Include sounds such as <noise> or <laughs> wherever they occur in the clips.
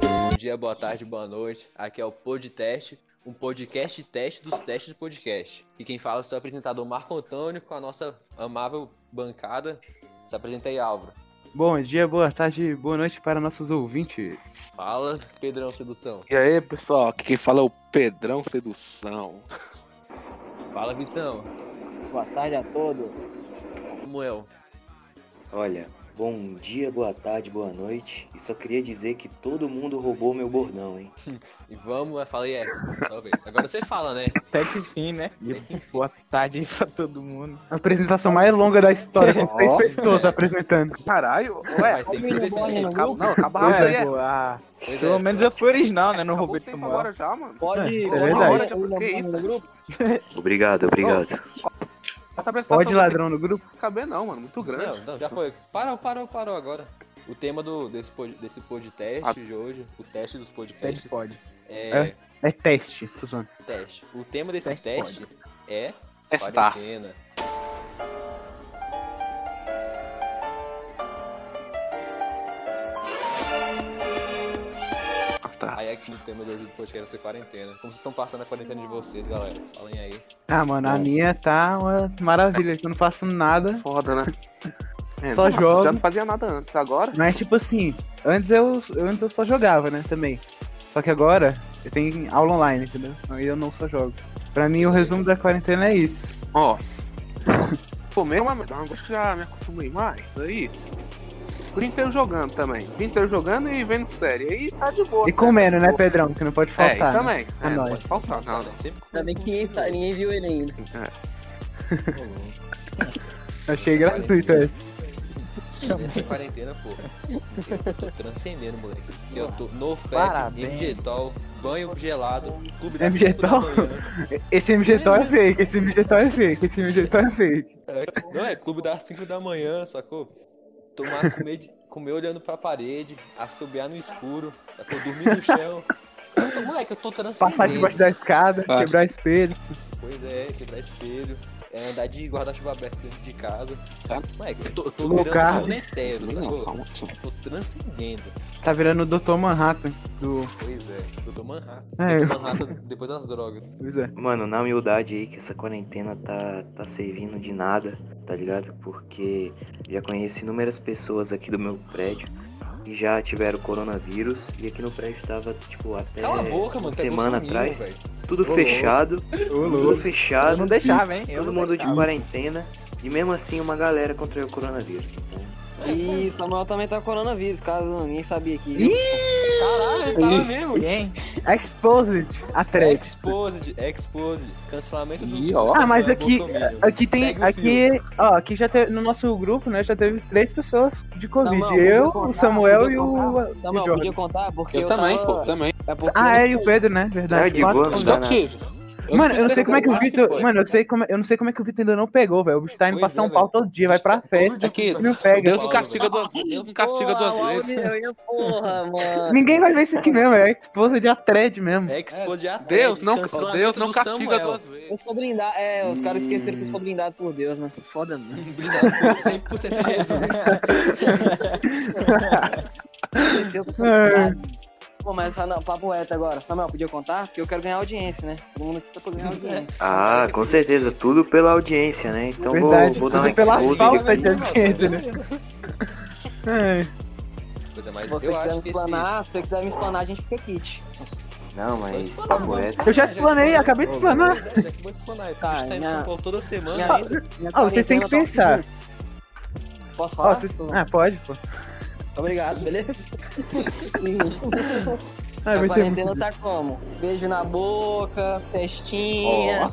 Bom dia, boa tarde, boa noite. Aqui é o Podcast, um podcast teste dos testes de podcast. E quem fala é o seu apresentador Marco Antônio com a nossa amável bancada. Se apresenta aí, Álvaro. Bom dia, boa tarde, boa noite para nossos ouvintes. Fala, Pedrão Sedução. E aí, pessoal, aqui quem fala é o Pedrão Sedução. Fala, Vitão. Boa tarde a todos. Samuel. Olha, bom dia, boa tarde, boa noite. E só queria dizer que todo mundo roubou meu bordão, hein? <laughs> E vamos, eu falei, é, talvez. Agora você fala, né? Até que fim, né? Boa tarde aí pra todo mundo. A apresentação mais longa da história, com três <laughs> pessoas é. apresentando. Caralho, ué, Mas tem que ser não acaba, não, acaba rápido aí. É, é. pô, ah, Pois pelo é. menos eu fui original, né? Não roubei do agora já, mano. Pode, É, isso é pode verdade. mandar Que o nome isso? Obrigado, obrigado. Apresentação Pode ladrão no grupo? caber não, mano, muito grande. Não, não, já foi. Parou, parou, parou agora. O tema do, desse, pod, desse podcast Ah. de hoje, o teste dos Teste podcasts, pode. é, É teste, tô zoando. teste. O tema desse Teste teste é Testar. quarentena. Tá. Aí aqui no tema de hoje do podcast vai ser quarentena. Como vocês estão passando a quarentena de vocês, galera? Falem aí. Ah, mano, a minha tá uma maravilha, eu não faço nada. Foda, né? <laughs> É, Só não, jogo. Já não fazia nada antes, agora. Mas tipo assim, antes eu, antes eu só jogava, né, também. Só que agora eu tenho aula online, entendeu? Aí eu não só jogo. Pra mim o resumo da quarentena é isso. Ó. Comer é uma merda, eu já me acostumei mais. Aí. O dia inteiro jogando também. O dia inteiro jogando e vendo série. Aí tá de boa. E comendo, né, Pedrão? Que não pode É, faltar. né? também. É É, não nóis. pode faltar, não. Né? Sempre com- Ainda bem que ninguém, sabe, ninguém viu ele ainda. <laughs> Achei gratuito esse. Essa quarentena, pô. Eu tô transcendendo, moleque. Eu tô no FEP, Parabéns. MGTOL, banho gelado, clube da MGTOL? 5 da manhã. Esse MGTOL é fake, esse MGTOL é fake, esse MGTOL é fake. Não, é clube das 5 da manhã, sacou? Tomar, comer, de- comer olhando pra parede, assobiar no escuro, sacou? Dormir no chão. Eu tô- moleque, eu tô transcendendo. Passar debaixo da escada, Ah. quebrar espelho. Pois é, quebrar espelho, é, andar de guarda-chuva aberto dentro de casa. Tá. Moleque, eu tô, eu tô virando carro. um netero, Não, sacou? calma. Tô transcendendo. Tá virando o Dr. Manhattan do. Pois é, Dr. Manhattan. É. Dr. Manhattan depois das drogas. Pois é. Mano, na humildade aí que essa quarentena tá, tá servindo de nada, tá ligado? Porque já conheci inúmeras pessoas aqui do meu prédio que já tiveram coronavírus e aqui no prédio tava, tipo, até Cala a boca, mano. é semana atrás, velho. Tudo fechado, tudo fechado. Não deixava, hein? Eu Todo mundo de quarentena e mesmo assim uma galera contraiu o coronavírus. E Samuel também tá com coronavírus, caso ninguém sabia aqui. Ih! Caralho, ele tava mesmo. Quem? Exposed, a thread. Exposed, exposed. Cancelamento do. Ih, ó. Ah, mas aqui, aqui tem. Segue o Aqui, ó, aqui já teve. No nosso grupo, né? Já teve três pessoas de Covid. Samuel, eu, podia contar, o Samuel podia e o. contar. e Samuel, o Jorge. podia contar? Porque Eu, eu, também, tava... pô, também. É porque Ah, é, e o Pedro, né? Verdade. É, de Quatro boa, não tive. Mano, eu não sei como é que o Vitor. Mano, eu sei como é- eu não sei como é que o Vitor ainda não pegou, velho. O bicho tá indo pra Pois São é, Paulo todo dia, vai pra Todo festa. dia Aqui, Não pra pega. Deus São não castiga duas vezes. Deus não castiga duas vezes. Eu, porra, <laughs> mano. Ninguém vai ver isso aqui mesmo, é Exposed de a thread mesmo. velho. Exposed a Deus não, Deus não castiga Samuel. duas Eu vezes. sou blindado. É, os caras esqueceram que eu sou blindado por Deus, né? Foda, não. <laughs> Blindado por 100% de Jesus. Esqueceu que eu sou <laughs> É. blindado. Pô, mas não, papo reto agora. Samuel, podia contar? Porque eu quero ganhar audiência, né? Todo mundo aqui tá pra <laughs> ganhar audiência. Ah, com certeza, tudo pela audiência, né? Então vou, Verdade, vou dar um tudo pela falta de audiência, né? É. É, Se você eu quiser acho me esse... explanar, se você quiser me explanar, a gente fica kit. Não, mas Explanar, papo reto. Eu já explanei, acabei de explanar. É, já que vou explanar. Tá, a gente tá em São Paulo toda semana. Ah, vocês têm que tá pensar. Posso falar? Ah, pode, pô. Obrigado, beleza? <laughs> Ah, a ter quarentena muito. tá como? Beijo na boca, festinha.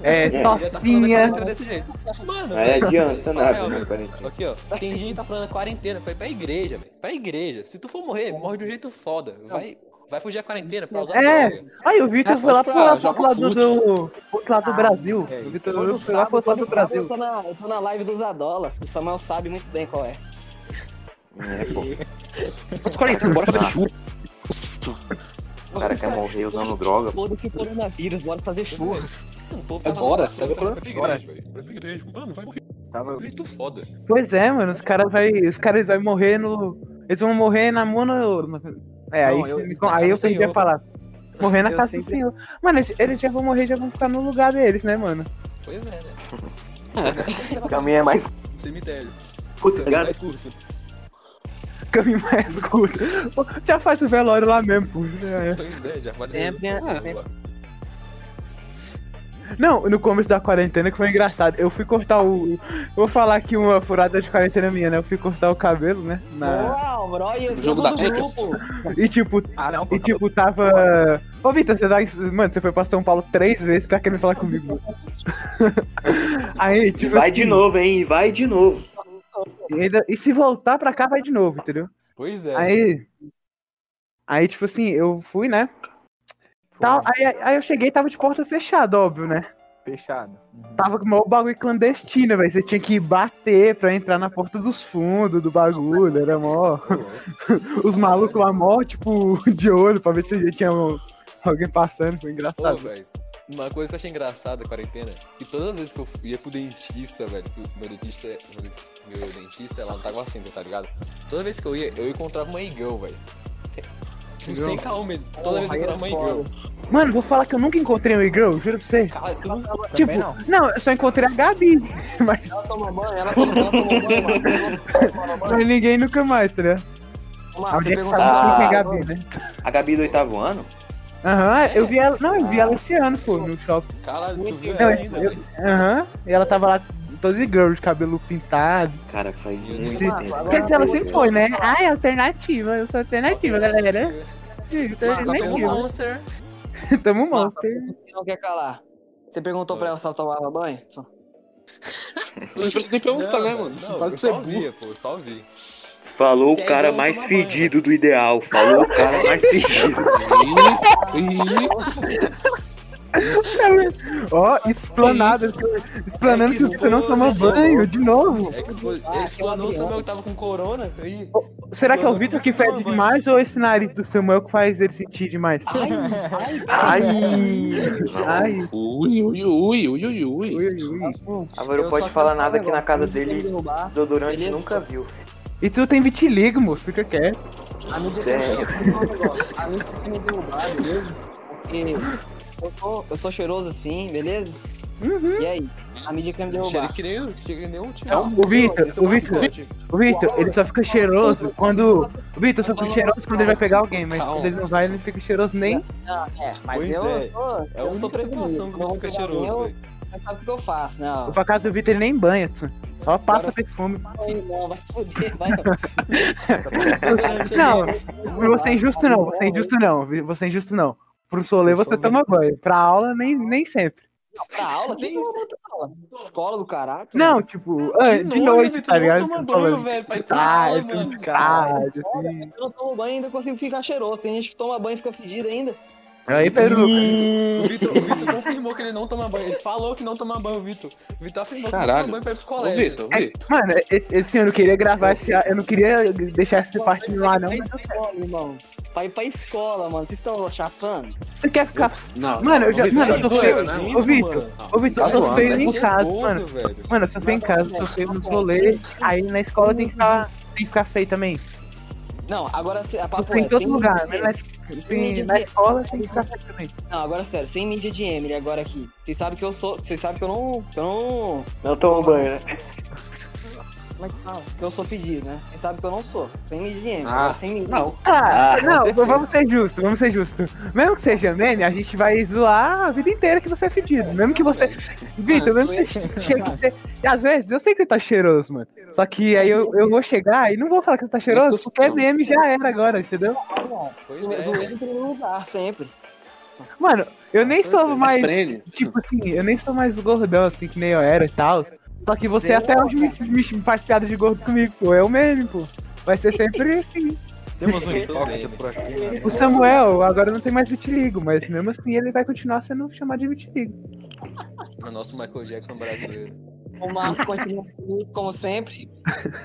É, tá falando da tocinha. quarentena desse jeito. Mano, Não velho, adianta nada, né, quarentena. Aqui, ó. Tem gente que tá falando quarentena pra ir pra igreja, velho. Pra igreja. Se tu for morrer, morre de um jeito foda. Vai, vai fugir a quarentena pra usar É. droga. Aí o Vitor foi lá pro lado do, outro lado do Brasil. é o. Vitor Todo foi lá pro outro lado do Brasil. Eu tô, na, eu tô na live dos Adolas, que o Samuel sabe muito bem qual é. É, pô. Os 40, bora fazer churro. O cara quer morrer usando droga. Foda-se o coronavírus, bora fazer churras. Povo É bora. Pra igreja. Mano, vai morrer. Tava- Muito foda. Pois é, mano, os caras vai, os caras vão morrer no, eles vão morrer na mono, é, aí, Não, eu- me- aí eu do perdi a falar. Morrer na Eu casa do sempre- Senhor. Mano, eles, eles já vão morrer, já vão ficar no lugar deles, né, mano? Pois é, né? <laughs> O caminho é mais Cemitério. Caminho ligado? mais curto. Caminho mais curto. Já faz o velório lá mesmo, pô. É. Pois é, já faz Sempre, né? Ah, Sempre. Não, no começo da quarentena que foi engraçado. Eu fui cortar o. Eu vou falar aqui uma furada de quarentena minha, né? Eu fui cortar o cabelo, né? Na... Uau, bro, olha esse Jogo da grupo. E tipo, Ah, não, e tipo, tava. Ô Vitor, você tá. Mano, você foi pra São Paulo três vezes, tá querendo falar comigo. <laughs> Aí, E tipo. vai assim, de novo, hein? E vai de novo. E, ainda- e se voltar pra cá, vai de novo, entendeu? Pois é. Aí. Aí, tipo assim, eu fui, né? Tal, aí, aí eu cheguei e tava de porta fechada, óbvio, né? Fechado. Tava com o maior bagulho clandestino, velho. Você tinha que bater pra entrar na porta dos fundos do bagulho. Era mó. <laughs> Os malucos lá, mó, tipo, <laughs> de olho pra ver se tinha alguém passando. Foi Ô, engraçado. velho. Uma coisa que eu achei engraçada da quarentena, que todas as vezes que eu ia pro dentista, velho, meu dentista, meu dentista- meu dentista lá no Taguacinta, tá ligado? Toda vez que eu ia, eu encontrava uma igão, velho. Tipo, sem caô mesmo. Toda vez que eu encontrava uma igão. Mano, vou falar que eu nunca encontrei um e-girl, juro pra você. Cara, tu não... Tipo, não. eu só encontrei a Gabi. <laughs> Mas, Ela toma banho, ela toma, ela mano. Ela banho. mas ninguém nunca mais, tá ligado? Mano, você Ah. é a Gabi, né? A Gabi do oitavo ano? Aham, eu vi ela. Não, eu vi ela esse ano, pô, no shopping. Caralho, tu viu Não, ainda. Aham, e ela tava lá toda de girl, de cabelo pintado. Cara, faz muito Sim. tempo. Quer dizer, ela sempre foi, né? Ai, alternativa, eu sou alternativa, galera. Alternativa. monster. <laughs> Tamo um monster. Você não quer calar. Você perguntou pra ela se ela tomava banho? Só. Não <laughs> né, mano? Não, eu Pode ser só burro. via, pô, só vi. Falou o cara mais fedido do ideal. Falou o cara mais fedido. <laughs> Ó, explanado. Explanando É que que você não toma expôs, banho, de novo. É que expo- Ah, explanou o Samuel que tava com corona. Aí. Será que é o Vitor que fede demais ou esse nariz do Samuel que faz ele sentir demais? Ai, ai. Ui, ui, ui, ui, ui, ui. Ui, ui. Não pode falar nada que na casa dele, desodorante nunca viu. E tu tem vitiligo, moço, fica quieto. A mídia Tem. A mídia me derrubar, beleza? Porque eu sou, eu sou cheiroso assim, beleza? Uhum. E aí? A mídia quer me derrubar. que nem, que nem um. Então, O Vitor, é o Vitor, o Vitor, ele só fica cheiroso quando. O Vitor só fica cheiroso quando ele vai pegar alguém, mas Calma. quando ele não vai, ele não fica cheiroso nem. Não, é, mas Pois eu é. sou. É a eu sou Quando não eu fica cheiroso, velho. Eu- Você sabe o que eu faço, né? ó. Pra casa do Vitor ele nem banha, tio. só passa Agora- perfume. Não, vai se fuder, vai. <laughs> Não, você é injusto não, você é injusto não, você é injusto não. Pro solê você toma banho, pra aula nem, nem sempre. Pra aula? Toma aula? Escola do caralho? Não, tipo, ah, de nojo, noite, Vitor, tá não ligado? toma Tô banho, velho, vai tomar, mano. tarde, assim. Eu não tomo banho e ainda consigo ficar cheiroso. Tem gente que toma banho e fica fedido ainda. Aí, Pedro, O Vitor, o Vitor <laughs> confirmou que ele não toma banho. Ele falou que não toma banho, o Vitor. O Vitor afirmou que não Caralho. toma banho pra ir pro Ô, colégio. Vitor, É, Vitor. mano, esse, esse eu queria gravar esse. Eu não queria deixar essa parte ar, não. Pra escola, irmão. Pra ir pra escola, mano. Vocês estão chapando? Você quer ficar. Não, Mano, eu já- Vitor, mano, é eu tô zoeira, feio. né? Ô, Vitor, ô, Vitor, eu Tá sou zoando, feio é em casa, gostoso, mano. velho. Mano, eu sou feio em casa, eu sou feio nos rolês. Aí na escola tem que ficar, tem que ficar feio também. Não, agora a papo tem é, em todo sem lugar, mídia né? de- Na, tem- na escola tem que ficar feio também. Não, agora sério, sem mídia de Emily agora aqui. Vocês sabem que eu sou. Vocês sabem que eu não. Que eu não. Não toma banho, né? Como é que fala? Que eu sou pedido, né? Vocês sabem que eu não sou. Sem Emily. Ah, agora sem mídia. Não, Ah, Ah, não, vamos ser justos, vamos ser justos. Mesmo que seja meme, a gente vai zoar a vida inteira que você é fedido. Mesmo que você. Vitor, mesmo que você chegue. Você... E às vezes eu sei que você tá cheiroso, mano. Só que aí eu, eu vou chegar e não vou falar que você tá cheiroso, porque é meme já era agora, entendeu? É, né? em primeiro lugar, sempre. Mano, eu nem sou mais. frente. Tipo assim, eu nem sou mais gordão assim que nem eu era e tal. Só que você até hoje me, me faz piada de gordo comigo, pô. É o meme, pô. Vai ser sempre assim. Temos um <laughs> hipócrita por aqui, né? O Samuel agora não tem mais vitiligo, mas mesmo assim ele vai continuar sendo chamado de vitiligo. <laughs> O nosso Michael Jackson brasileiro. O Marco continua bonito, como sempre.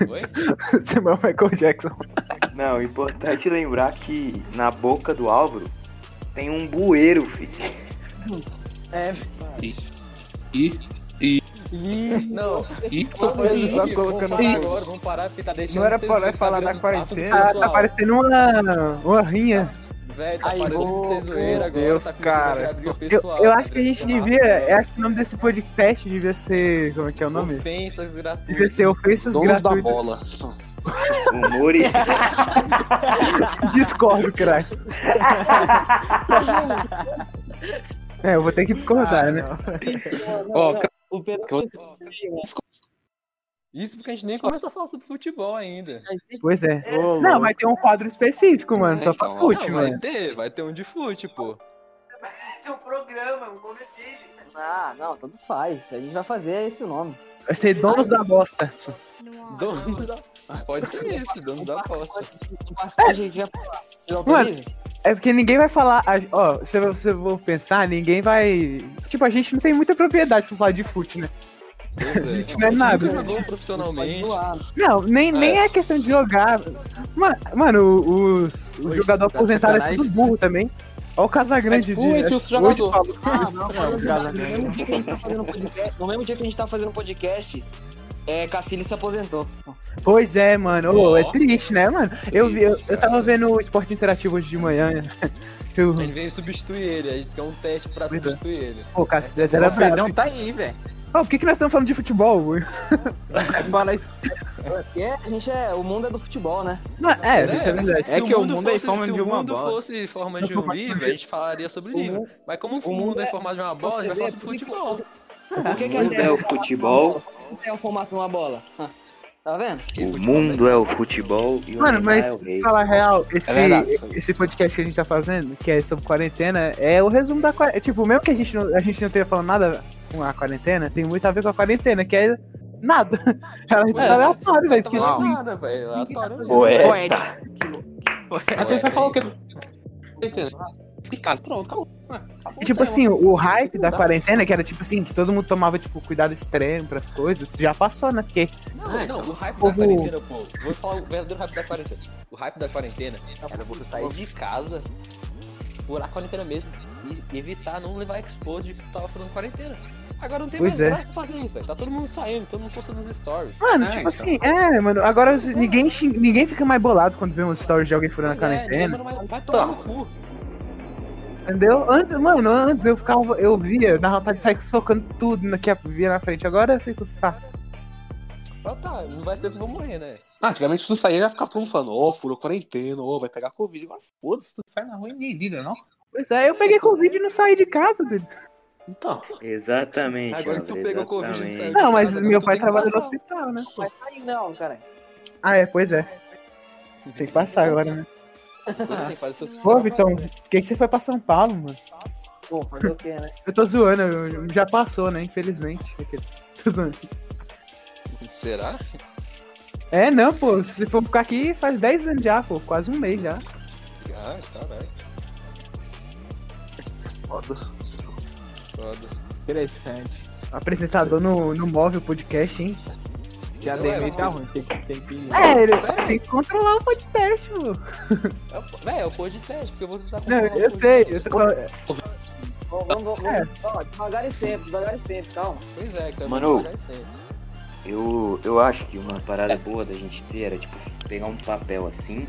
Oi? <laughs> Samuel Michael Jackson. Não, importante lembrar que na boca do Álvaro Tem um bueiro, filho. É, E. Não, E. vamos fazer o Só colocando vamos parar fogo. agora, vamos parar porque tá deixando Não era pra nós falar tá da quarentena? Tá, pessoal. tá parecendo uma, uma rinha. Velho, tá Ai, parecendo vou- ser zoeira agora. Deus, tá cara. de Eu, pessoal, eu tá acho que a gente virando devia. Eu acho que o nome desse podcast devia ser. Como é que é o nome? Ofensas gratuitas. Devia ser ofensas Donos da gratuitas. bola. <laughs> Humor e. <laughs> Discordo, craque. <laughs> É, eu vou ter que discordar, né? Ó, cara, o Pedro. Isso porque a gente nem começou a falar sobre futebol ainda. Pois é. Ô, Não, vai ter um quadro específico, mano, só pra Então, fute, não, vai mano. ter, vai ter um de fute, pô. Tem um programa, o nome dele. Ah, não, tanto faz. A gente vai fazer esse o nome. Vai ser donos da bosta. Dono da... Pode ser esse, dono da aposta. O participante É porque ninguém vai falar. Ó, se você for pensar, ninguém vai. Tipo, a gente não tem muita propriedade pra falar de fute, né? Pois é. A gente não é nada. Pode profissionalmente. Não, nem, nem é questão de jogar. Ma- Mano, os, os jogadores tá aposentados é tudo burro também. Olha o Casagrande É tipo entre os jogadores. Ah, não, Não, no casa mesmo dia que a gente tá fazendo podcast, no mesmo dia que a gente tá fazendo podcast, é, Cacilli se aposentou. Pois é, mano. Ó. é triste, né, mano? Eu, vi, eu, eu tava vendo o esporte interativo hoje de manhã. <laughs> Eu, A gente veio substituir ele, a gente quer um teste pra Pois é. substituir ele. pô, Cacilhas era O Pedrão brabo. tá aí, velho. Pô, por que, que nós estamos falando de futebol? <laughs> Fala isso. Porque a gente é. O mundo é do futebol, né? Não, é, Pois isso é verdade. É Se que o mundo é fosse, forma se de o uma mundo bola. fosse em forma de um <laughs> livro, a gente falaria sobre O livro. mundo- Mas como o o mundo mundo é é- formato de uma bola, a gente vai falar sobre futebol. Que, O que a mundo gente é o futebol, tem o formato de uma bola? Tá vendo? o mundo é o futebol e o Mano, mas é o rei. falar a real, esse, É verdade, esse podcast que a gente tá fazendo, que é sobre quarentena, é o resumo da quarentena. Tipo, mesmo que a gente não, a gente não tenha falando nada com a quarentena, tem muito a ver com a quarentena, que é nada. <laughs> Ela tá É, aleatório, velho. Não porque, tá falando tipo, nada, velho. Aleatório mesmo. Poeta. Até você o quê? Fica em casa, pronto, acabou. Ah, acabou E, tipo assim, o hype da quarentena, que era tipo assim, que todo mundo tomava, tipo, cuidado extremo pras coisas, já passou, né? Porque, Não, não, o hype da quarentena, pô. Vou falar o verdadeiro hype da quarentena. O hype da quarentena era você sair de casa por a quarentena mesmo e evitar não levar expose de que tu tava fazendo quarentena. Agora não tem Pois mais é. graça fazer isso, velho. Tá todo mundo saindo, todo mundo postando nos stories. mano, É, tipo então. assim, é, mano, agora os- ninguém, ninguém fica mais bolado quando vê uns stories de alguém furando a Pois é, quarentena. ninguém manda mais- vai tomar no cu. Entendeu? Antes, mano, antes eu ficava, eu via, na vontade de sair socando tudo na- que via na frente. Agora eu fico, tá. Ah, tá, não vai ser que eu vou morrer, né? Ah, antigamente tu saía já ficava todo mundo falando, ô, furou quarentena, ô, vai pegar Covid. Agora foda-se, tu sai na rua e ninguém liga, não? Pois é, eu peguei Covid e não saí de casa, velho. Então, Exatamente. Agora que tu pegou Covid, exatamente. saiu. Não, mas meu pai trabalha no hospital, né? Mas aí não, cara. Ah, é, pois é. Tem que passar agora, né? Tem que fazer seus- Pô, Vitão, por que, que você foi pra São Paulo, mano? Pô, fazer o quê, né? Eu tô zoando, eu- já passou, né? Infelizmente. Tô zoando. Será? É, não, pô, se for ficar aqui faz 10 anos já, pô, quase um mês já. Ah, caralho. foda. Foda. Interessante. Apresentador no, no móvel podcast, hein? Se a DM tá ruim, tem que. Tem que... É, ele tem que controlar o podcast, pô. É, é o podcast, porque eu vou precisar Não, eu sei, eu tô falando. Vamos, vamos, vamos. É. Ó, devagar e sempre, devagar e sempre, calma. Pois é, cara. Mano. devagar e sempre. Eu, eu acho que uma parada boa da gente ter era, tipo, pegar um papel assim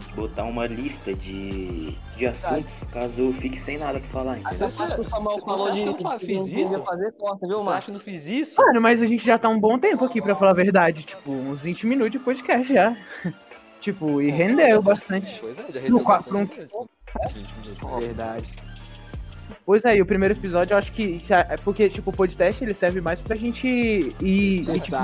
tipo, botar uma lista de, de assuntos caso fique sem nada pra falar, entendeu? Você- que Samuel você falou acha de que eu de- fiz de- isso? fazer corta, viu, Você acha que eu não fiz isso? Mano, mas a gente já tá um bom tempo aqui, pra falar a verdade. Tipo, uns 20 minutos de podcast já. <laughs> tipo, e rendeu bastante. Pois é, já No rendeu quatro, bastante minutos. Verdade. Pois é, e o primeiro episódio eu acho que. é Porque, tipo, o podcast ele serve mais pra gente ir, ir, tipo,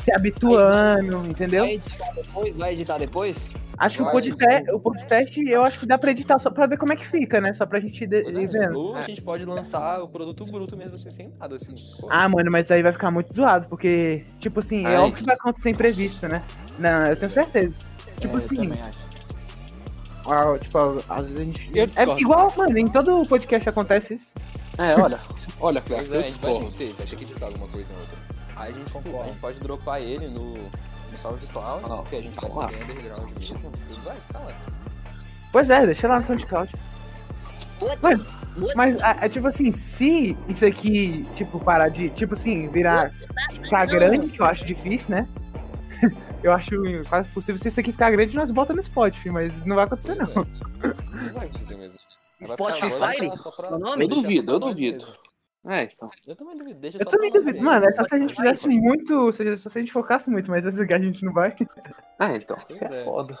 se habituando, entendeu? Vai editar depois? Vai editar depois? Acho que o Vai. podcast, o podcast eu acho que dá pra editar só pra ver como é que fica, né? Só pra gente Pois ir é, vendo. A gente pode lançar o produto bruto mesmo assim, sem nada, assim. Ah, mano, mas aí vai ficar muito zoado, porque, tipo assim, é Ai. óbvio que vai acontecer imprevisto, né? Não, eu tenho certeza. Tipo É, assim. Ah, tipo, às vezes a gente. Eu É discordo. igual, mano, em todo podcast acontece isso. É, olha, olha, Cleber, é, eu a gente vai discordo. ter, vai ter que editar alguma coisa ou outra. Aí a gente, a gente pode dropar ele no, no SoundCloud, Ah, porque a gente vai ser underground mesmo. Tudo vai ficar lá. Pois é, deixa lá no SoundCloud. Mano, mas é, é tipo assim, se isso aqui, tipo, parar de, tipo assim, virar, ficar grande, que eu acho difícil, né? <laughs> Eu acho quase possível. Se isso aqui ficar grande, nós bota no Spotify, mas não vai acontecer, não. Não vai acontecer mesmo. Vai ficar Spotify? só pra-? Eu duvido, só eu duvido. É, então. Eu também duvido. Deixa Eu só também duvido. mesmo. Mano, é só se a gente fizesse muito. Se se a gente focasse muito, mas esse aqui a gente não vai. É, então. Pois Isso é é. foda.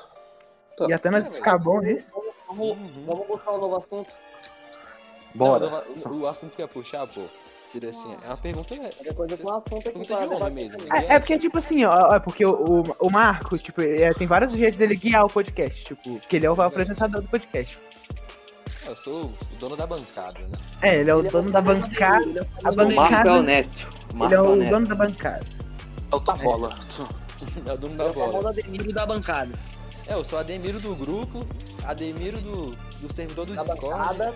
E até nós ficar bom nisso. Vamos, Uhum. vamos buscar um novo assunto. Bora. Não, o, o assunto que ia puxar, pô, seria assim, é uma pergunta, é coisa com um assunto aqui pergunta pra de homem mesmo. É, é porque, tipo assim, ó, é porque o, o, o Marco, tipo, é, tem vários jeitos dele guiar o podcast, tipo, porque ele é o apresentador do podcast. Eu sou o dono da bancada, né? É, ele é o dono da bancada. Ele é o A O Marco é bancada. honesto. O Ele é o honesto. dono da bancada. É o da bola. <laughs> É o dono da É o bola. Ademiro da bancada. É, eu sou Ademiro do grupo, Ademiro do, do servidor do Da Discord bancada.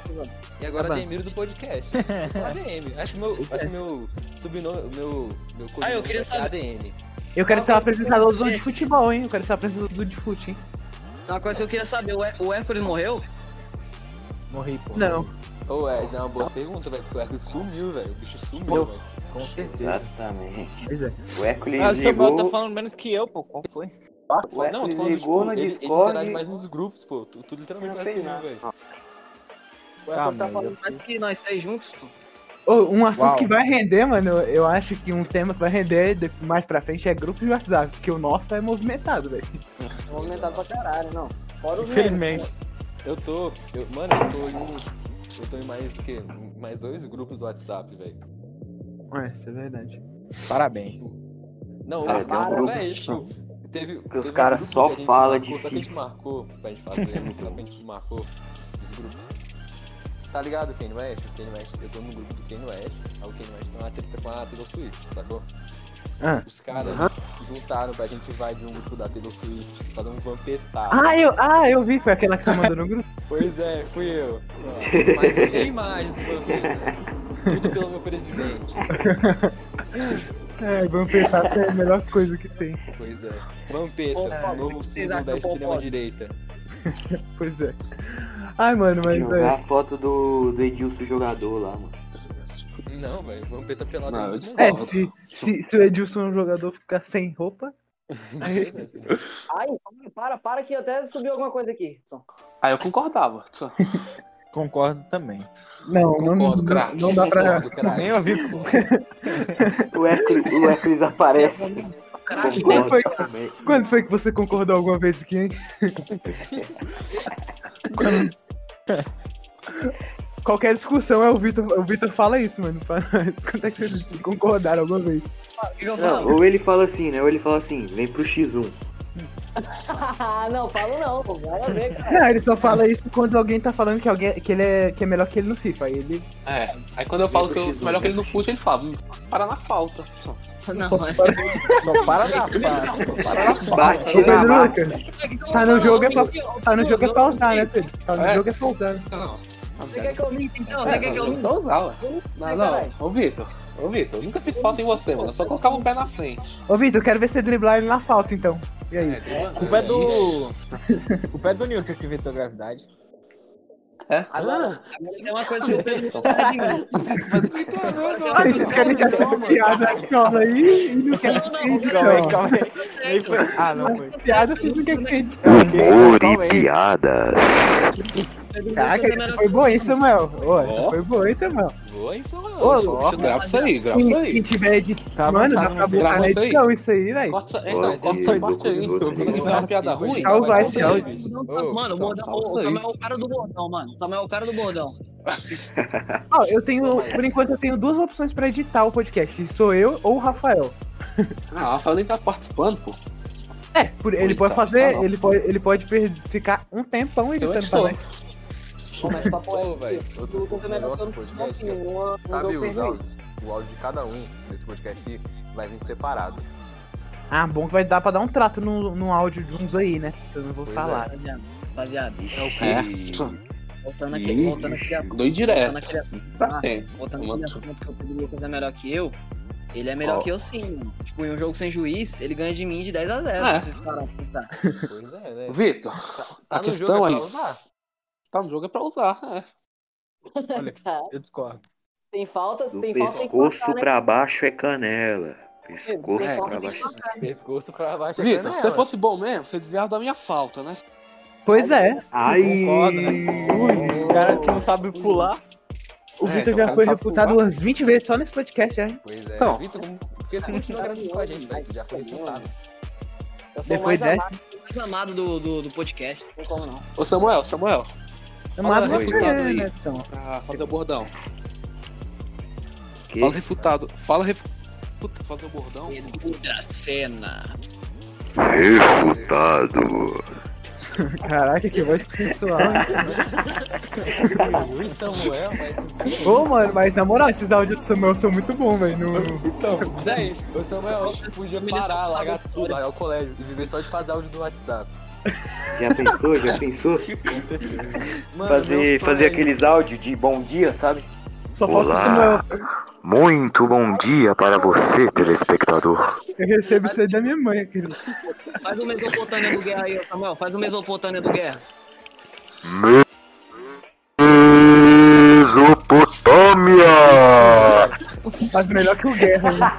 e agora Ademiro do podcast. Eu sou ADM. Acho que meu, acho que meu sobrenome, meu, meu Ah, eu queria ser saber. ADM. Eu quero ser o apresentador do de futebol, hein? Eu quero ser o apresentador do de fute, hein? Uma coisa que eu queria saber, o, Hé- o Hércules morreu? Morri, pô. Não. Ô, é, isso é uma boa pergunta, velho, porque o Hércules sumiu, velho. O bicho sumiu, velho. Com certeza. Exatamente. Pois é. O Hércules Ah, o Samuel tá falando menos que eu, pô. Qual foi? O Não, tô Hércules falando, ligou tipo, no ele, ele Discord... interage mais nos grupos, pô. Tu, tu literalmente Não vai fez sumir, nada. velho. O Hércules tá mas falando eu- mais que nós três juntos. pô. Ô, um assunto Uau. que vai render, mano, eu, eu acho que um tema que vai render de- mais pra frente é grupo de WhatsApp, porque o nosso é movimentado, velho. É <laughs> movimentado pra caralho, não. Fora os Infelizmente. memes. Eu tô. Eu, mano, eu tô em uns. Eu tô em mais do que? Mais dois grupos do WhatsApp, velho. É, isso é verdade. Parabéns. Não, É, tem um para, grupo velho. Que teve. que os um caras só que a gente fala marcou, de Só que a gente FIFA. marcou pra gente fazer, <laughs> só que a gente marcou os grupos. Tá ligado, Kanye West? O Kanye West, eu tô no grupo do Kanye West. Aí o Kanye West tem uma treta com a Taylor Swift, sacou? Ah. Os caras juntaram pra gente invadir um grupo da Taylor Swift, fazer um vampetado. Ah, eu, ah, eu vi, foi aquela que você mandou no grupo. Pois é, fui eu. Ó, <laughs> Mais de 100 imagens do Vampeta. Tudo pelo meu presidente. <laughs> É, vamos pensar que é a melhor coisa que tem. Pois é. Vampeta, Paulo, novo símbolo da extrema-direita. <laughs> Pois é. Ai, mano, mas Jogar é. a foto do, do Edilson jogador lá, mano. Não, velho, Vampeta pelado Não, é. É, se, se, se o Edilson, um jogador, ficar sem roupa. Aí, Pois é, Ai, para, para que até subiu alguma coisa aqui. Aí eu concordava. <laughs> Concordo também. Não, não, Concordo, não, craque. não dá pra. Concordo. Nem ouvi. O Hércules, o Hércules aparece. Craque, Quando Concordo foi, também. quando foi que você concordou alguma vez aqui, hein? Quando- Qualquer discussão é o Vitor. O Vitor fala isso, mano. Quando é que vocês concordaram alguma vez? eu Não, ou ele fala assim, né? Ou ele fala assim, vem pro X1. <laughs> Não, falo não, pô. Vai ver, cara. Não, ele só fala isso quando alguém tá falando que, alguém, que ele é, que é melhor que ele no FIFA. Aí ele. É. Aí quando eu falo que eu sou melhor que ele no fute, ele fala, "Hum, para na falta. Só. Não, Só mas... para- Só para na <laughs> paz. Para na falta. Bate na. Lucas, tá no jogo é pra, tá no jogo é pra usar, né, Você Pedro? Tá no É. jogo é pra usar. Não, quer que eu minta então? É, Você quer que eu não, minta? não. Não, não. Ô, Vitor. Ô, Vitor, eu nunca fiz falta em você, mano. Eu só colocava o pé na frente. Ô, Vitor, eu quero ver você driblar ele na falta, então. E aí? É, O culpa é do. O pé do Newton que inventou a gravidade. É? Agora, agora tem uma coisa que eu pergunto. Ah, esses caras já essa piada calma aí não Não, não, que Calma aí, calma aí. Ah, não foi. Piada vocês não querem que edição. Humor calma e aí. piadas. Caraca, isso foi bom, hein, Samuel? Isso Ó. foi bom, hein, Samuel? Ô, Deixa eu Grava isso aí, grava Quem, isso aí. quem tiver editando, Tá mano, dá pra botar na isso aí. edição isso aí, velho. Corta, essa- então, parte aí. do- Quando eu fizer uma piada ruim, esse áudio. aí. Ô, Mano, o bordão, aí. Samuel é o cara do bordão, mano. Samuel é o cara do bordão. <laughs> Ó, eu tenho, por enquanto, eu tenho duas opções pra editar o podcast. Sou eu ou o Rafael. Ah, o Rafael nem tá participando, pô. É, por- ele pode fazer, tá ele pode, ele pode ficar um tempão editando editor. pra nós. Pô, mas papo é. velho, outro Eu tô negócio do podcast, que sabe os áudios? O áudio de cada um desse podcast aqui vai vir separado. Ah, bom que vai dar pra dar um trato no, no áudio de uns aí, né? Eu não vou Pois falar. Rapaziada, rapaziada, É o É. que? voltando aqui, voltando aqui a Dou direto. voltando aqui a- ah, voltando aqui a assunto que o Pedro Lucas é melhor que eu. Ele é melhor Ó. que eu sim, mano. Tipo, em um jogo sem juiz, ele ganha de mim de 10 a 0, É. se vocês pararem pra pensar. Pois é, né? Vitor, Tá a no questão jogo, é aí. Tá no jogo é pra usar. É. Olha, <laughs> eu discordo. Tem faltas, Do tem que pescoço né? pra baixo é canela. Pescoço É, pra baixo. Pescoço pra baixo é Vitor, canela. se você fosse bom mesmo, você desviava da minha falta, né? Pois é. Ai! Concordo, né? Ui, esse cara que não sabe pular. O É, Vitor então, já foi tá reputado por umas 20 vezes só nesse podcast, já. hein? Pois é. Então. Vitor, como- por que tu continua gravando com a gente, velho? Tu Já foi reputado. Eu sou Depois mais dessa. amado, mais amado do, do, do podcast. Não tem como não. Ô Samuel, Samuel, Amado você, resultado aí. né, então. pra fazer o bordão. Que? Fala refutado. Fala refutado. Fazer o bordão. Da cena. Refutado. <laughs> Caraca, que voz sensual. Samuel, <laughs> mas. Ô, mano, mas na moral, esses áudios do Samuel são muito bons, velho. No... Então, daí, o Samuel podia parar, largar tudo, largar o colégio e viver só de fazer áudio do WhatsApp. Já pensou? Já pensou? Mano, Fazer, fazer aqueles áudios de bom dia, sabe? Só falta o Olá. Samuel. Muito bom dia para você, telespectador. Eu recebo isso aí da minha mãe, querido. Faz o Mesopotâmia do Guerra aí, Samuel. Faz o Mesopotâmia do Guerra. Mesopotâmia! Faz melhor que o Guerra, né?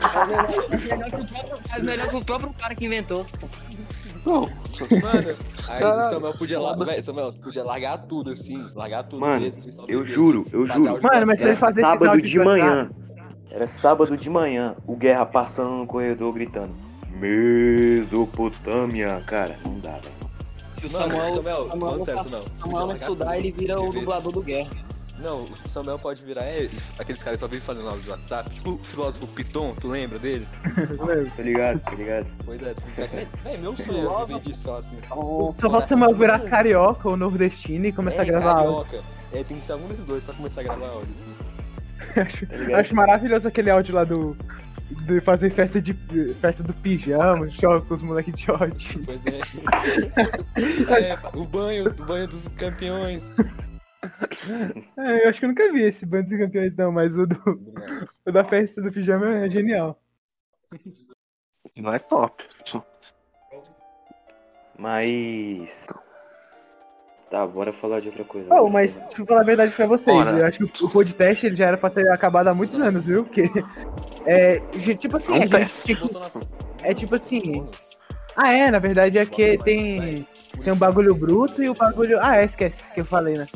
Faz melhor que o próprio, faz melhor que o próprio cara que inventou. Mano, aí o Samuel podia, la... véi, Samuel, podia largar tudo assim, largar tudo Mano, mesmo. Eu juro, eu juro. Mano, mas pra ele fazer sábado de manhã. Era sábado de manhã, o Guerra passando no corredor gritando. Mesopotâmia, cara, não dá, velho. Se o Samuel, Samuel, Samuel, não, Samuel, Samuel não o viver- dublador do Guerra. Não, o Samuel pode virar é, aqueles caras que só vivem fazendo áudio do WhatsApp, tipo o filósofo Piton, tu lembra dele? <laughs> Tá ligado, tá ligado? Pois é, tu fica. Véi, meu sonho é viver disso, falar assim. Só falta o Samuel virar carioca ou nordestino e começar a É, gravar áudio. carioca. É, tem que ser algum desses dois pra começar a gravar áudio, assim. <laughs> Acho, Tá acho maravilhoso aquele áudio lá do. De fazer festa de festa do pijama, <laughs> choque com os moleques de short. Pois é. é. O banho, o banho dos campeões. É, eu acho que eu nunca vi esse bando de campeões, não, mas o, do, o da festa do pijama é genial. Não é top. Mas. Tá, bora falar de outra coisa. Oh, mas deixa eu falar a verdade pra vocês. Bora. Eu acho que o podcast ele já era pra ter acabado há muitos anos, viu? Porque. É, tipo assim, a gente é tipo assim. Ah, é, na verdade é que tem, tem um bagulho bruto e o bagulho. Ah, é, esquece que eu falei, né?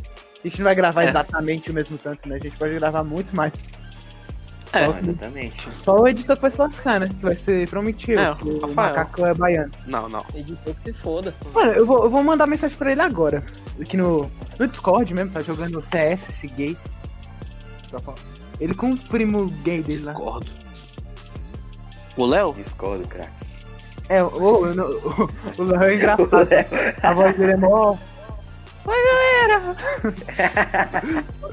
A gente não vai gravar É. exatamente o mesmo tanto, né? A gente pode gravar muito mais. É. Só, Exatamente. só o editor que vai se lascar, né? Que vai ser prometido. É, o Rafael. macaco é baiano. Não, não. Editor que se foda. Mano, eu vou, eu vou mandar mensagem pra ele agora. Aqui no, no Discord mesmo, tá jogando CS, esse gay. Ele com o primo gay dele lá. Discordo. O Léo? Discordo, craque. É, o, o, o, o Léo é engraçado. <laughs> A voz dele é mó. Oi, galera!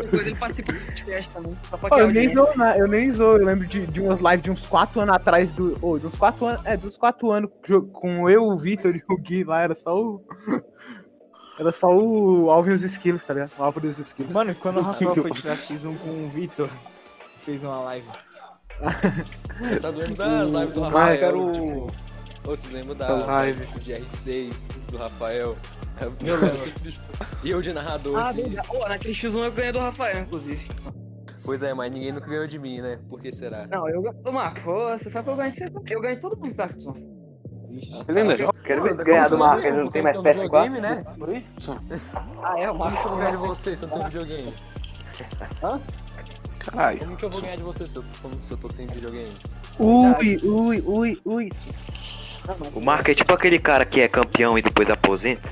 Coisa ele participa do podcast também. Eu nem zoo, eu nem zoo, eu lembro de, de umas lives de uns 4 anos atrás do. De uns 4 anos. É, dos 4 anos com eu, o Vitor e o Gui lá, era só o. <laughs> Era só o Alvin e os Skills, tá ligado? O Alvin e os Skills. Mano, quando o Rafael foi tirar X1 com o Vitor, fez uma live. Eu só lembro da live do Ah, Rafael. eu quero- tipo, Outros lembram da Da live. de R6, do Rafael. <laughs> Eu Eu lembro. E eu de narrador, Ah, assim. verdade. Pô, naquele X1 eu ganhei do Rafael, inclusive. Pois é, mas ninguém nunca ganhou de mim, né? Por que será? Não, eu ganhei. Ô, Marco, pô, você sabe que eu ganhei de você. Eu ganhei de todo mundo, tá, X1. Ele ainda joga? Quero ver ganhar do como Marco, ele não tem mais Porque eu tô no PS4. videogame, né? Ah, é, o Como Marco. que eu vou ganhar de você se eu não tenho videogame? Caralho. Como que eu vou ganhar de você se eu, como- se eu tô sem videogame? Ui, ui, ui, ui. O Marco é tipo aquele cara que é campeão e depois aposenta.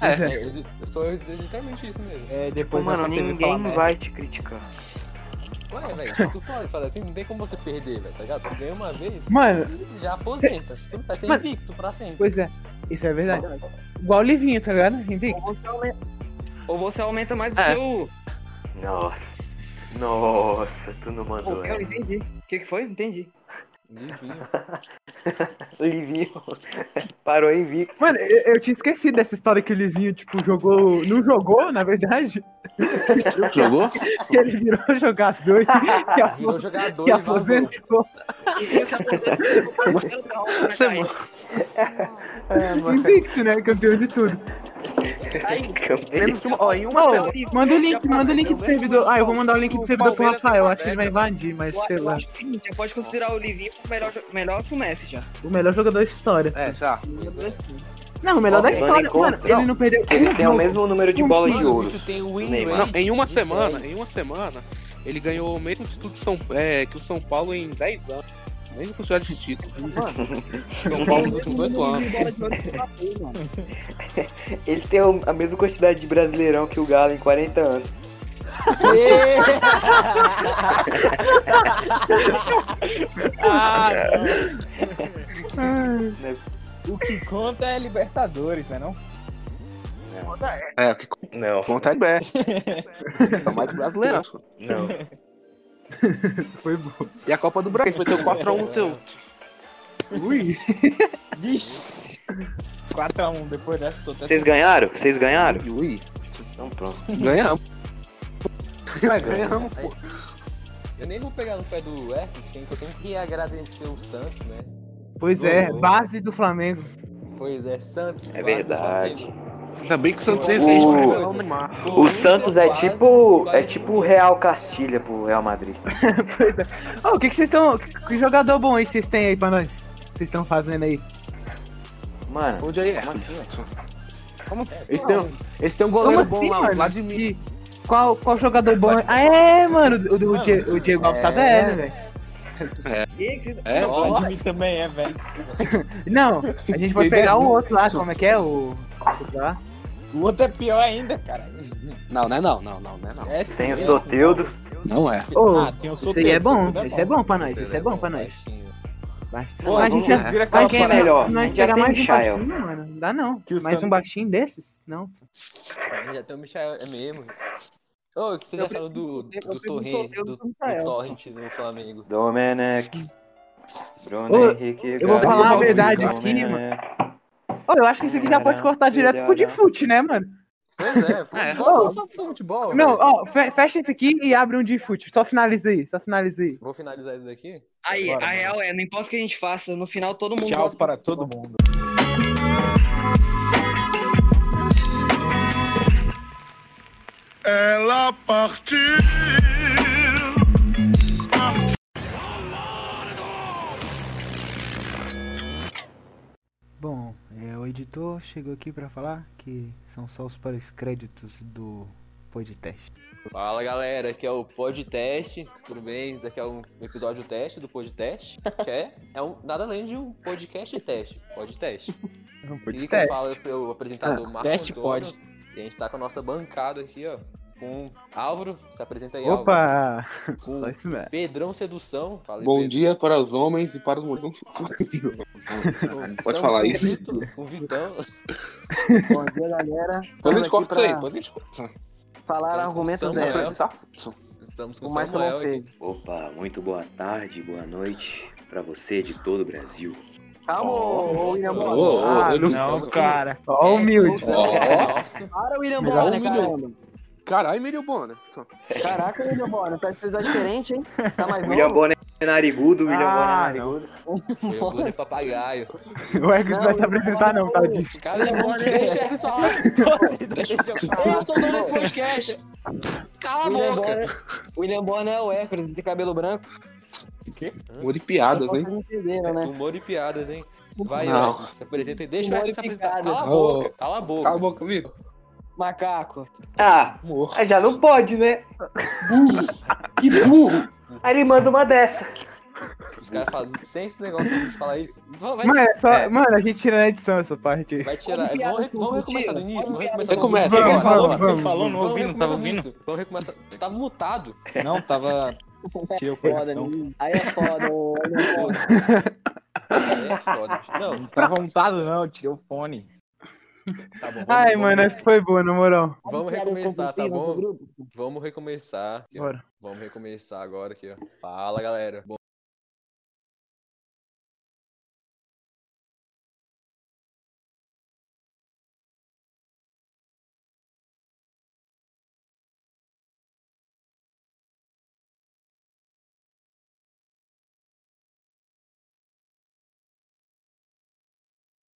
É. É, eu sou literalmente isso mesmo. É, Pô, depois mano, TV fala ninguém vai te criticar. Ué, velho, se tu fala, fala assim, não tem como você perder, velho, tá ligado? Tu ganha uma vez Mano, e já aposenta. Tu vai ser Mas- invicto pra sempre. pois é. Isso é verdade. Igual o Livinho, tá ligado? Invicto. Ou você aumenta, ou você aumenta mais o É. seu. Nossa. Nossa, tu não Pô, mandou eu entendi. O que, que foi? Entendi. Livinho. <laughs> Livinho <laughs> parou em Vico. Mano, eu, eu tinha esquecido dessa história que o Livinho, tipo, jogou. Não jogou, na verdade. <laughs> Jogou? Que ele virou jogador e, e, Virou jogador e e aposentou. E você aposentou. Você, <laughs> Mano, Invicto, né? Campeão de tudo. Menos de uma, ó, em uma semana. manda o link, manda o link do servidor. Ah, eu vou mandar o link do servidor pro Rafael. Acho que ele vai invadir, mas Eu, sei eu lá. acho o seguinte, já pode considerar o Livinho como melhor, melhor que o Messi já. O melhor jogador da história. É, já. Não, o melhor da Levando em história. conta- Mano, ele não perdeu Ele um tem o mesmo número de bolas de Mano, o ouro. o Não, em uma semana, em uma semana, ele ganhou o mesmo título de São, é, que o São Paulo em 10 anos. Quantidade <laughs> de títulos. São Paulo nos últimos 8 anos. Ele tem o- a mesma quantidade de brasileirão que o Galo em 40 anos. Ah, <laughs> não. O que conta é Libertadores, né não? É, o que Não, conta é BR. <laughs> É mais brasileirão. não. Isso foi bom. E a Copa do Brasil vai ter o 4x1 <laughs> teu. Ui. Vixe. 4x1 depois dessa tô até Vocês ganharam? Vocês ganharam? Ui, Então pronto. ganhamos. Ganhamos, pô. Eu nem vou pegar no pé do quem só tem que agradecer o Santos, né? Pois é, Gol. base do Flamengo. Pois é, Santos. É verdade. Flamengo. Ainda bem que o Santos existe pra o- o Santos é tipo. É tipo o Real Castilha pro Real Madrid. <laughs> pois é. Ô, o que que vocês estão. Que, que jogador bom aí vocês têm aí pra nós? Vocês estão fazendo aí? Mano, Onde aí é? como assim? Como assim? Eles têm, um- eles têm um goleiro Como bom assim, lá? Vladimir. Que- qual, qual jogador bom? Ah, é, mano. O, o, o, Die- o Diego Alves tá velho, velho. É, O Vladimir também é, velho. <laughs> Não, a gente pode pegar o outro lá, como é que é? O. o lá. O outro é pior ainda, cara. Não, não é não, não, não, não é não. É Tem o sim, Soteudo. Não é. Ô, Ah, tem o esse aí é Soteldo, bom, Soteldo esse é bom pra nós, esse é bom pra nós. Pô, Mas a gente já. vira Mas quem é melhor. nós já pegar mais um baixinho, mano, não dá não. Mais um baixinho desses? Não. Já tem o Michael, é mesmo. Ô, o que vocês Eu acharam do, do, do, do do. Torrent no Flamengo? Domenech. Bruno Ô, Henrique. eu vou falar a verdade aqui, Domenech. Ô, eu acho que isso aqui já pode cortar direto pro de fute, né, mano? Pois é, <laughs> futebol, não só futebol. Não, ó, fe- fecha isso aqui e abre um de fute. Só finaliza aí, só finaliza aí. Vou finalizar isso daqui. Aí, Bora, a mano. real é, não importa o que a gente faça, no final todo mundo Tchau para todo mundo. Ela partiu. Editor chegou aqui pra falar que são só os pós-créditos do podcast. Fala galera, aqui é o podcast, tudo bem? Esse aqui é um episódio teste do podcast, <laughs> que é, é um, nada além de um podcast teste, podcast. <laughs> É um E podcast. quem fala é o seu apresentador Ah, Marco teste Antônio, pode. E a gente tá com a nossa bancada aqui, ó, com Álvaro, se apresenta aí, Álvaro. Opa! <laughs> Com Só isso mesmo. Pedrão Sedução, fala aí, Bom Pedro. dia para os homens e para os mulheres. <laughs> Estamos Pode falar isso. Com o Vitão. <laughs> Bom dia, galera. Depois a gente corta isso aí, depois a gente corta. falar Estamos argumentos Samuel. zero. Estamos com o mais que eu não Samuel sei. Opa, muito boa tarde, boa noite pra você de todo o Brasil. Calma, William Bonner. ô, Ah, eu não- Não, cara. Ó, humilde. É, Nossa, Para, William Bonner, caramba. Caralho, Emílio Bonner. Caraca, William Bonner, parece que você tá diferente, hein? Tá mais William novo? Bonner é narigudo, William Ah, Bonner é narigudo. o Bonner papagaio. O Eggs não vai se apresentar não, tadinho. Cara, não deixa eles falar. Deixa eu Eu tô dando esse podcast. Cala a William boca. William Bonner é o Hércules, ele tem cabelo branco. Humor de piadas, hein? Né? Humor e piadas, hein? Vai, Não. Se apresenta aí. Deixa o e se apresentar. Cala a boca. Cala a boca. Cala a boca, Vitor. Macaco. Ah, aí já não pode, né? Que burro! Aí ele manda uma dessa. Os caras falam, sem esse negócio de falar isso. Vai, Mano, é só, É. mano, a gente tira na edição essa parte. vai tirar. Vamos, piadas vamos recomeçar do início. Vamos recomeçar do começa início. Vamos, agora. vamos, vamos. falou, não Vamos ouvi, não tava ouvindo? Vamos recomeçar. Tava mutado. Não, tava. Tirei o Foda? Aí é foda, ô, William Bonner. É foda. Não, Não tava montado, não, tirei o fone. Tá bom. Vamos, Ai, vamos, mano, essa foi boa, na moral. Vamos Piadas recomeçar, tá bom? Vamos recomeçar. Bora. Vamos recomeçar agora aqui, ó. Fala, galera. Bom